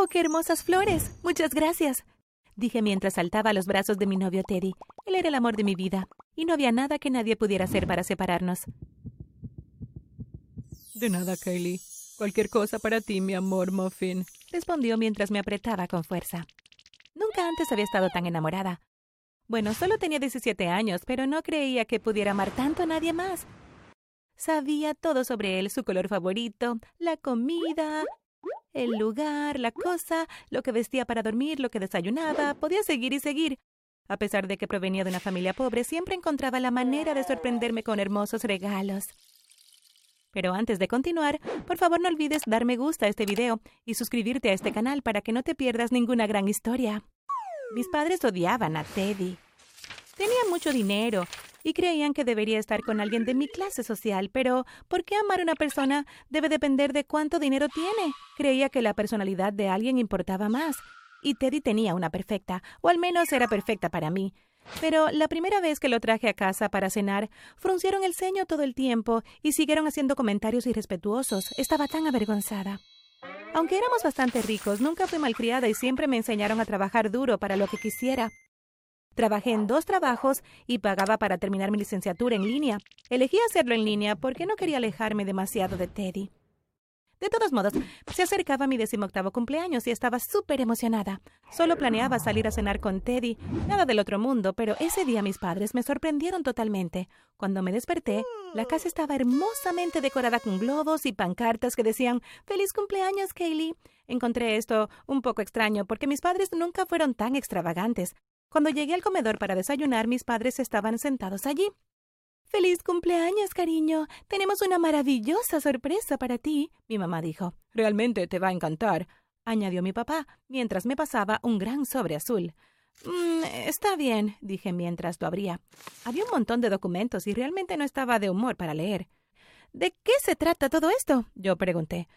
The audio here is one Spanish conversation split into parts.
¡Wow! ¡Qué hermosas flores! Muchas gracias. Dije mientras saltaba a los brazos de mi novio Teddy. Él era el amor de mi vida, y no había nada que nadie pudiera hacer para separarnos. De nada, Kylie. Cualquier cosa para ti, mi amor, Muffin. Respondió mientras me apretaba con fuerza. Nunca antes había estado tan enamorada. Bueno, solo tenía 17 años, pero no creía que pudiera amar tanto a nadie más. Sabía todo sobre él, su color favorito, la comida, el lugar, la cosa, lo que vestía para dormir, lo que desayunaba. Podía seguir y seguir. A pesar de que provenía de una familia pobre, siempre encontraba la manera de sorprenderme con hermosos regalos. Pero antes de continuar, por favor no olvides dar me gusta a este video y suscribirte a este canal para que no te pierdas ninguna gran historia. Mis padres odiaban a Teddy. Tenía mucho dinero y creían que debería estar con alguien de mi clase social, pero ¿por qué amar a una persona debe depender de cuánto dinero tiene? Creía que la personalidad de alguien importaba más. Y Teddy tenía una perfecta, o al menos era perfecta para mí. Pero la primera vez que lo traje a casa para cenar, fruncieron el ceño todo el tiempo y siguieron haciendo comentarios irrespetuosos. Estaba tan avergonzada. Aunque éramos bastante ricos, nunca fui malcriada y siempre me enseñaron a trabajar duro para lo que quisiera. Trabajé en dos trabajos y pagaba para terminar mi licenciatura en línea. Elegí hacerlo en línea porque no quería alejarme demasiado de Teddy. De todos modos, se acercaba mi decimoctavo cumpleaños y estaba súper emocionada. Solo planeaba salir a cenar con Teddy, nada del otro mundo, pero ese día mis padres me sorprendieron totalmente. Cuando me desperté, la casa estaba hermosamente decorada con globos y pancartas que decían ¡Feliz cumpleaños, Kaylee! Encontré esto un poco extraño porque mis padres nunca fueron tan extravagantes. Cuando llegué al comedor para desayunar, mis padres estaban sentados allí. Feliz cumpleaños, cariño. Tenemos una maravillosa sorpresa para ti, mi mamá dijo. Realmente te va a encantar, añadió mi papá, mientras me pasaba un gran sobre azul. Mm, está bien, dije mientras lo abría. Había un montón de documentos y realmente no estaba de humor para leer. ¿De qué se trata todo esto? yo pregunté.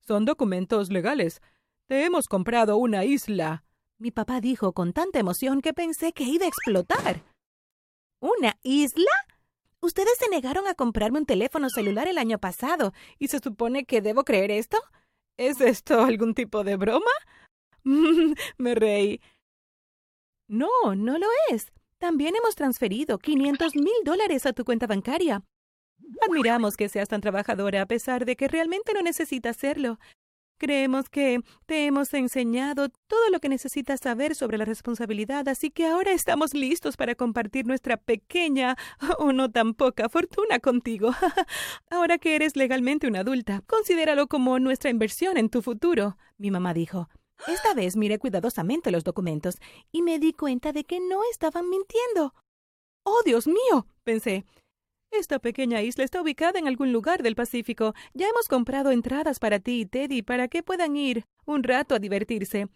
Son documentos legales. Te hemos comprado una isla. Mi papá dijo con tanta emoción que pensé que iba a explotar. ¿Una isla? Ustedes se negaron a comprarme un teléfono celular el año pasado, ¿y se supone que debo creer esto? ¿Es esto algún tipo de broma? Me reí. No, no lo es. También hemos transferido 500 mil dólares a tu cuenta bancaria. Admiramos que seas tan trabajadora a pesar de que realmente no necesitas hacerlo. Creemos que te hemos enseñado todo lo que necesitas saber sobre la responsabilidad, así que ahora estamos listos para compartir nuestra pequeña o no tan poca fortuna contigo. ahora que eres legalmente una adulta, considéralo como nuestra inversión en tu futuro, mi mamá dijo. Esta vez miré cuidadosamente los documentos y me di cuenta de que no estaban mintiendo. ¡Oh, Dios mío! pensé. Esta pequeña isla está ubicada en algún lugar del Pacífico. Ya hemos comprado entradas para ti y Teddy para que puedan ir un rato a divertirse.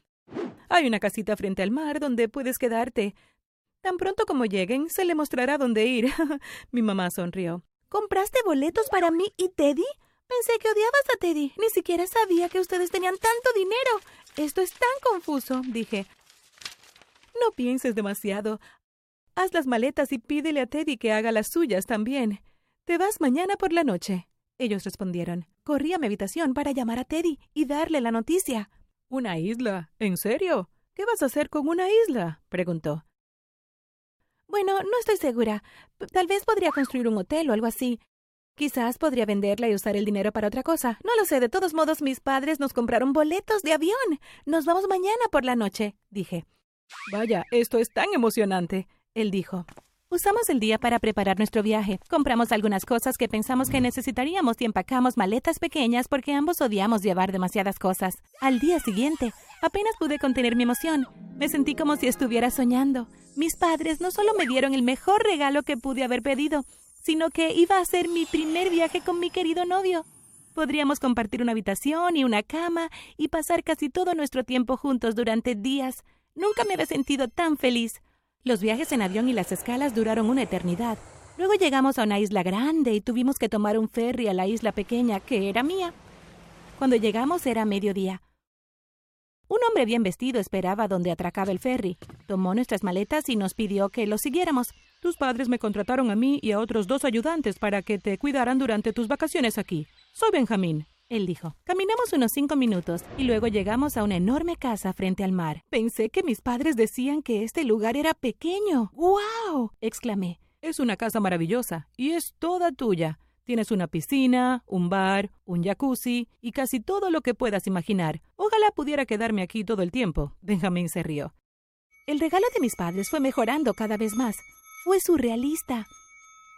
Hay una casita frente al mar donde puedes quedarte. Tan pronto como lleguen, se le mostrará dónde ir. Mi mamá sonrió. ¿Compraste boletos para mí y Teddy? Pensé que odiabas a Teddy. Ni siquiera sabía que ustedes tenían tanto dinero. Esto es tan confuso, dije. No pienses demasiado. Haz las maletas y pídele a Teddy que haga las suyas también. Te vas mañana por la noche. Ellos respondieron. Corrí a mi habitación para llamar a Teddy y darle la noticia. ¿Una isla? ¿En serio? ¿Qué vas a hacer con una isla? preguntó. Bueno, no estoy segura. Tal vez podría construir un hotel o algo así. Quizás podría venderla y usar el dinero para otra cosa. No lo sé. De todos modos, mis padres nos compraron boletos de avión. Nos vamos mañana por la noche, dije. Vaya, esto es tan emocionante. Él dijo. Usamos el día para preparar nuestro viaje. Compramos algunas cosas que pensamos que necesitaríamos y empacamos maletas pequeñas porque ambos odiamos llevar demasiadas cosas. Al día siguiente, apenas pude contener mi emoción. Me sentí como si estuviera soñando. Mis padres no solo me dieron el mejor regalo que pude haber pedido, sino que iba a ser mi primer viaje con mi querido novio. Podríamos compartir una habitación y una cama y pasar casi todo nuestro tiempo juntos durante días. Nunca me había sentido tan feliz. Los viajes en avión y las escalas duraron una eternidad. Luego llegamos a una isla grande y tuvimos que tomar un ferry a la isla pequeña, que era mía. Cuando llegamos era mediodía. Un hombre bien vestido esperaba donde atracaba el ferry. Tomó nuestras maletas y nos pidió que lo siguiéramos. Tus padres me contrataron a mí y a otros dos ayudantes para que te cuidaran durante tus vacaciones aquí. Soy Benjamín. Él dijo. Caminamos unos cinco minutos y luego llegamos a una enorme casa frente al mar. Pensé que mis padres decían que este lugar era pequeño. ¡Guau! exclamé. Es una casa maravillosa y es toda tuya. Tienes una piscina, un bar, un jacuzzi y casi todo lo que puedas imaginar. Ojalá pudiera quedarme aquí todo el tiempo. Benjamín se rió. El regalo de mis padres fue mejorando cada vez más. Fue surrealista.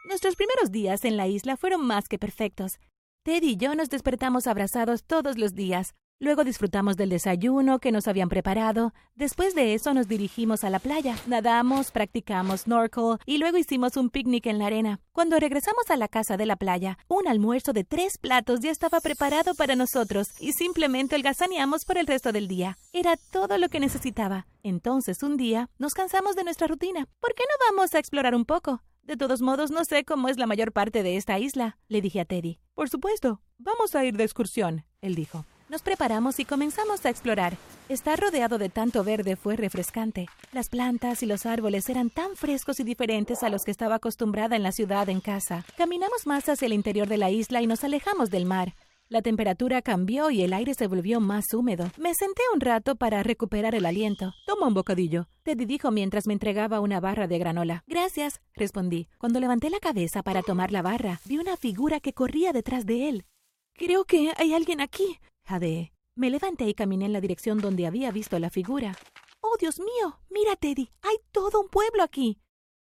Nuestros primeros días en la isla fueron más que perfectos. Ted y yo nos despertamos abrazados todos los días. Luego disfrutamos del desayuno que nos habían preparado. Después de eso nos dirigimos a la playa. Nadamos, practicamos snorkel y luego hicimos un picnic en la arena. Cuando regresamos a la casa de la playa, un almuerzo de tres platos ya estaba preparado para nosotros y simplemente holgazaneamos por el resto del día. Era todo lo que necesitaba. Entonces un día nos cansamos de nuestra rutina. ¿Por qué no vamos a explorar un poco? De todos modos, no sé cómo es la mayor parte de esta isla, le dije a Teddy. Por supuesto, vamos a ir de excursión, él dijo. Nos preparamos y comenzamos a explorar. Estar rodeado de tanto verde fue refrescante. Las plantas y los árboles eran tan frescos y diferentes a los que estaba acostumbrada en la ciudad en casa. Caminamos más hacia el interior de la isla y nos alejamos del mar. La temperatura cambió y el aire se volvió más húmedo. Me senté un rato para recuperar el aliento. Toma un bocadillo. Teddy dijo mientras me entregaba una barra de granola. Gracias, respondí. Cuando levanté la cabeza para tomar la barra, vi una figura que corría detrás de él. Creo que hay alguien aquí, jadeé. Me levanté y caminé en la dirección donde había visto la figura. ¡Oh, Dios mío! Mira, Teddy. Hay todo un pueblo aquí.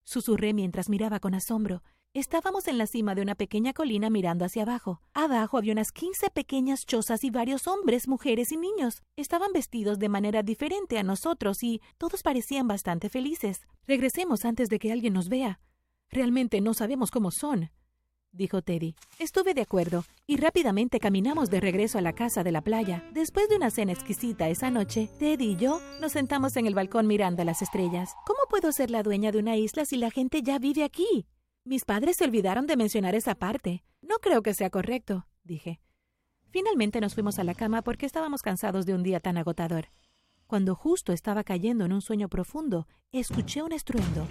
Susurré mientras miraba con asombro. Estábamos en la cima de una pequeña colina mirando hacia abajo. Abajo había unas quince pequeñas chozas y varios hombres, mujeres y niños. Estaban vestidos de manera diferente a nosotros y todos parecían bastante felices. Regresemos antes de que alguien nos vea. Realmente no sabemos cómo son dijo Teddy. Estuve de acuerdo, y rápidamente caminamos de regreso a la casa de la playa. Después de una cena exquisita esa noche, Teddy y yo nos sentamos en el balcón mirando a las estrellas. ¿Cómo puedo ser la dueña de una isla si la gente ya vive aquí? Mis padres se olvidaron de mencionar esa parte. No creo que sea correcto, dije. Finalmente nos fuimos a la cama porque estábamos cansados de un día tan agotador. Cuando justo estaba cayendo en un sueño profundo, escuché un estruendo.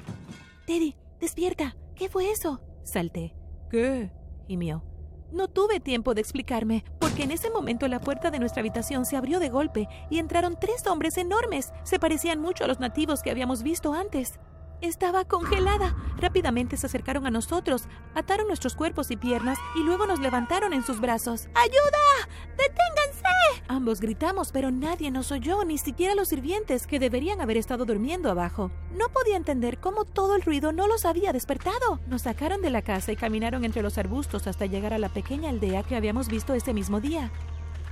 Teddy, despierta. ¿Qué fue eso? Salté. ¿Qué? gimió. No tuve tiempo de explicarme, porque en ese momento la puerta de nuestra habitación se abrió de golpe y entraron tres hombres enormes. Se parecían mucho a los nativos que habíamos visto antes. Estaba congelada. Rápidamente se acercaron a nosotros, ataron nuestros cuerpos y piernas y luego nos levantaron en sus brazos. ¡Ayuda! ¡Deténganse! Ambos gritamos, pero nadie nos oyó, ni siquiera los sirvientes, que deberían haber estado durmiendo abajo. No podía entender cómo todo el ruido no los había despertado. Nos sacaron de la casa y caminaron entre los arbustos hasta llegar a la pequeña aldea que habíamos visto ese mismo día.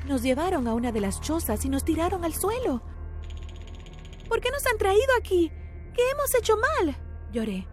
Nos llevaron a una de las chozas y nos tiraron al suelo. ¿Por qué nos han traído aquí? ¿Qué hemos hecho mal? Lloré.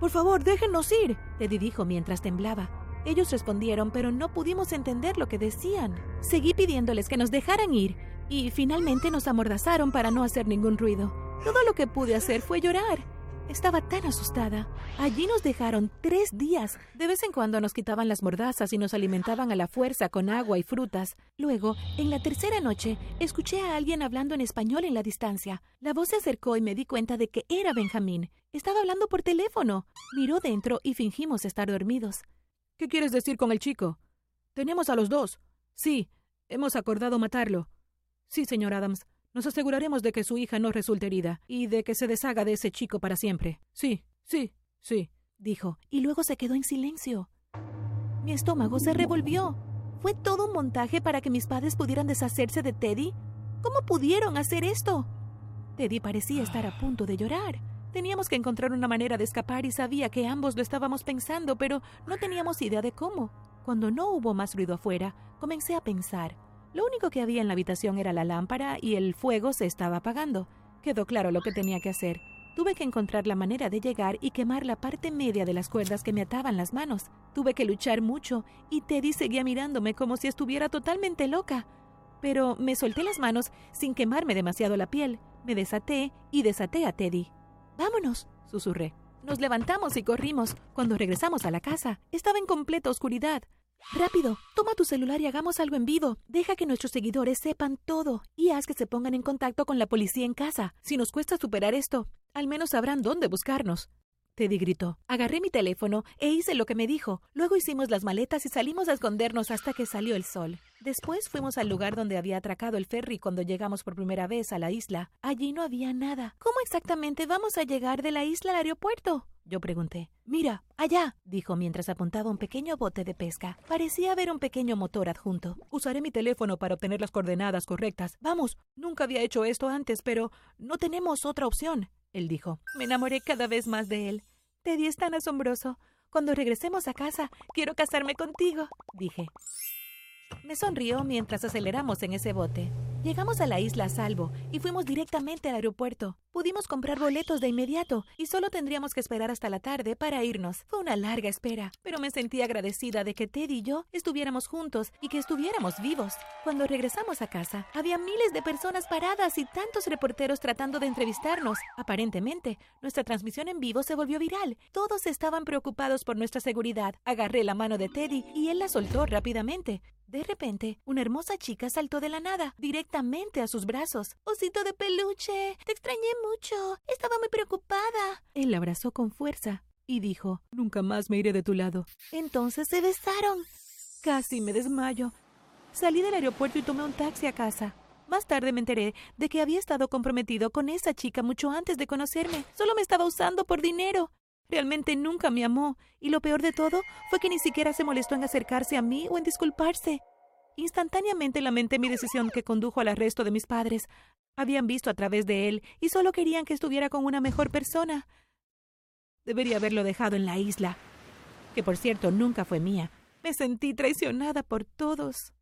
Por favor, déjenos ir, Teddy dijo mientras temblaba. Ellos respondieron, pero no pudimos entender lo que decían. Seguí pidiéndoles que nos dejaran ir, y finalmente nos amordazaron para no hacer ningún ruido. Todo lo que pude hacer fue llorar. Estaba tan asustada. Allí nos dejaron tres días. De vez en cuando nos quitaban las mordazas y nos alimentaban a la fuerza con agua y frutas. Luego, en la tercera noche, escuché a alguien hablando en español en la distancia. La voz se acercó y me di cuenta de que era Benjamín. Estaba hablando por teléfono. Miró dentro y fingimos estar dormidos. ¿Qué quieres decir con el chico? Tenemos a los dos. Sí, hemos acordado matarlo. Sí, señor Adams. Nos aseguraremos de que su hija no resulte herida y de que se deshaga de ese chico para siempre. Sí, sí, sí, dijo, y luego se quedó en silencio. Mi estómago se revolvió. ¿Fue todo un montaje para que mis padres pudieran deshacerse de Teddy? ¿Cómo pudieron hacer esto? Teddy parecía estar a punto de llorar. Teníamos que encontrar una manera de escapar y sabía que ambos lo estábamos pensando, pero no teníamos idea de cómo. Cuando no hubo más ruido afuera, comencé a pensar. Lo único que había en la habitación era la lámpara y el fuego se estaba apagando. Quedó claro lo que tenía que hacer. Tuve que encontrar la manera de llegar y quemar la parte media de las cuerdas que me ataban las manos. Tuve que luchar mucho y Teddy seguía mirándome como si estuviera totalmente loca. Pero me solté las manos sin quemarme demasiado la piel. Me desaté y desaté a Teddy. Vámonos, susurré. Nos levantamos y corrimos. Cuando regresamos a la casa, estaba en completa oscuridad. Rápido, toma tu celular y hagamos algo en vivo. Deja que nuestros seguidores sepan todo y haz que se pongan en contacto con la policía en casa. Si nos cuesta superar esto, al menos sabrán dónde buscarnos. Teddy gritó. Agarré mi teléfono e hice lo que me dijo. Luego hicimos las maletas y salimos a escondernos hasta que salió el sol. Después fuimos al lugar donde había atracado el ferry cuando llegamos por primera vez a la isla. Allí no había nada. ¿Cómo exactamente vamos a llegar de la isla al aeropuerto? Yo pregunté. Mira, allá, dijo mientras apuntaba un pequeño bote de pesca. Parecía haber un pequeño motor adjunto. Usaré mi teléfono para obtener las coordenadas correctas. Vamos, nunca había hecho esto antes, pero no tenemos otra opción él dijo. Me enamoré cada vez más de él. Teddy es tan asombroso. Cuando regresemos a casa, quiero casarme contigo, dije. Me sonrió mientras aceleramos en ese bote. Llegamos a la isla a salvo y fuimos directamente al aeropuerto. Pudimos comprar boletos de inmediato y solo tendríamos que esperar hasta la tarde para irnos. Fue una larga espera, pero me sentí agradecida de que Ted y yo estuviéramos juntos y que estuviéramos vivos. Cuando regresamos a casa, había miles de personas paradas y tantos reporteros tratando de entrevistarnos. Aparentemente, nuestra transmisión en vivo se volvió viral. Todos estaban preocupados por nuestra seguridad. Agarré la mano de Teddy y él la soltó rápidamente. De repente, una hermosa chica saltó de la nada, directamente a sus brazos. Osito de peluche, te extrañé mucho. Estaba muy preocupada. Él la abrazó con fuerza y dijo, Nunca más me iré de tu lado. Entonces se besaron. Casi me desmayo. Salí del aeropuerto y tomé un taxi a casa. Más tarde me enteré de que había estado comprometido con esa chica mucho antes de conocerme. Solo me estaba usando por dinero. Realmente nunca me amó, y lo peor de todo fue que ni siquiera se molestó en acercarse a mí o en disculparse. Instantáneamente lamenté mi decisión que condujo al arresto de mis padres. Habían visto a través de él y solo querían que estuviera con una mejor persona. Debería haberlo dejado en la isla, que por cierto nunca fue mía. Me sentí traicionada por todos.